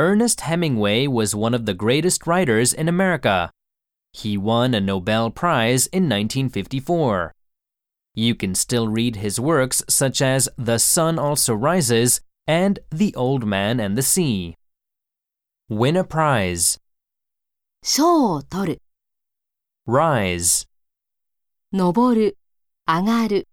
Ernest Hemingway was one of the greatest writers in America. He won a Nobel Prize in 1954. You can still read his works such as The Sun Also Rises and The Old Man and the Sea. Win a prize. 賞を取る、Rise. 登る、上がる。